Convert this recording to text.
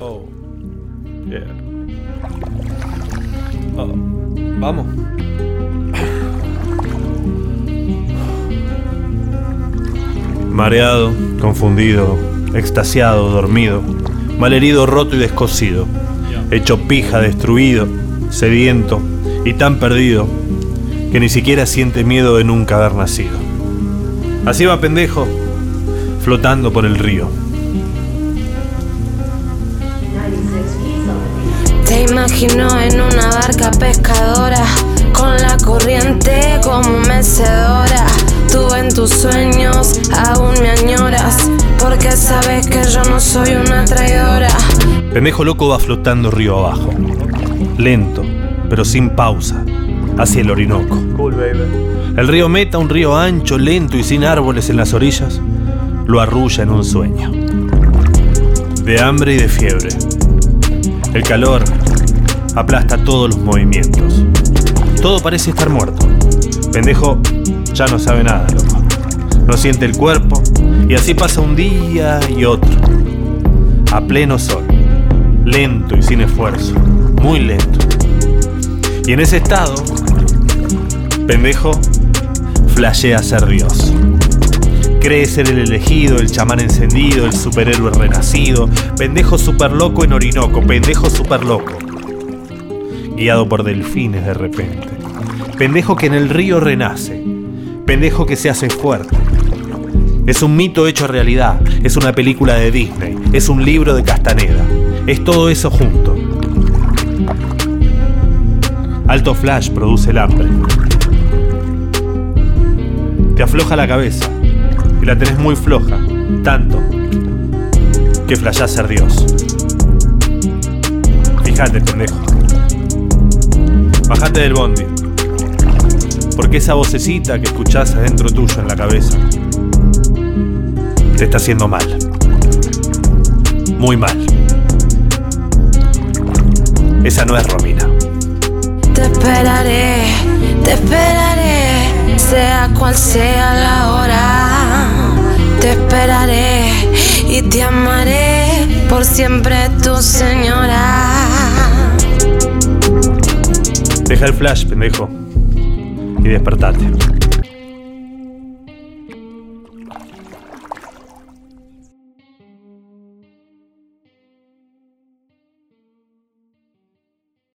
Oh. Yeah. Oh. Vamos. Mareado, confundido, extasiado, dormido, malherido, roto y descosido, hecho pija, destruido, sediento y tan perdido que ni siquiera siente miedo de nunca haber nacido. Así va pendejo, flotando por el río. Te imagino en una barca pescadora, con la corriente como mecedora. Tú en tus sueños aún me añoras, porque sabes que yo no soy una traidora. Pendejo loco va flotando río abajo, lento, pero sin pausa, hacia el Orinoco. El río Meta, un río ancho, lento y sin árboles en las orillas, lo arrulla en un sueño. De hambre y de fiebre. El calor aplasta todos los movimientos. Todo parece estar muerto. Pendejo ya no sabe nada, loco. No siente el cuerpo y así pasa un día y otro. A pleno sol. Lento y sin esfuerzo. Muy lento. Y en ese estado, pendejo flashea ser Dios. Cree ser el elegido, el chamán encendido, el superhéroe renacido. Pendejo super loco en Orinoco, pendejo super loco. Guiado por delfines de repente. Pendejo que en el río renace. Pendejo que se hace fuerte. Es un mito hecho realidad. Es una película de Disney. Es un libro de Castaneda. Es todo eso junto. Alto Flash produce el hambre. Te afloja la cabeza y la tenés muy floja, tanto que flashás ser Dios. Fíjate, pendejo. Bajate del bondi. Porque esa vocecita que escuchás adentro tuyo en la cabeza te está haciendo mal. Muy mal. Esa no es Romina. Te esperaré, te esperaré, sea cual sea la hora. Te esperaré y te amaré por siempre tu señora. Deja el flash, pendejo. Y despertate.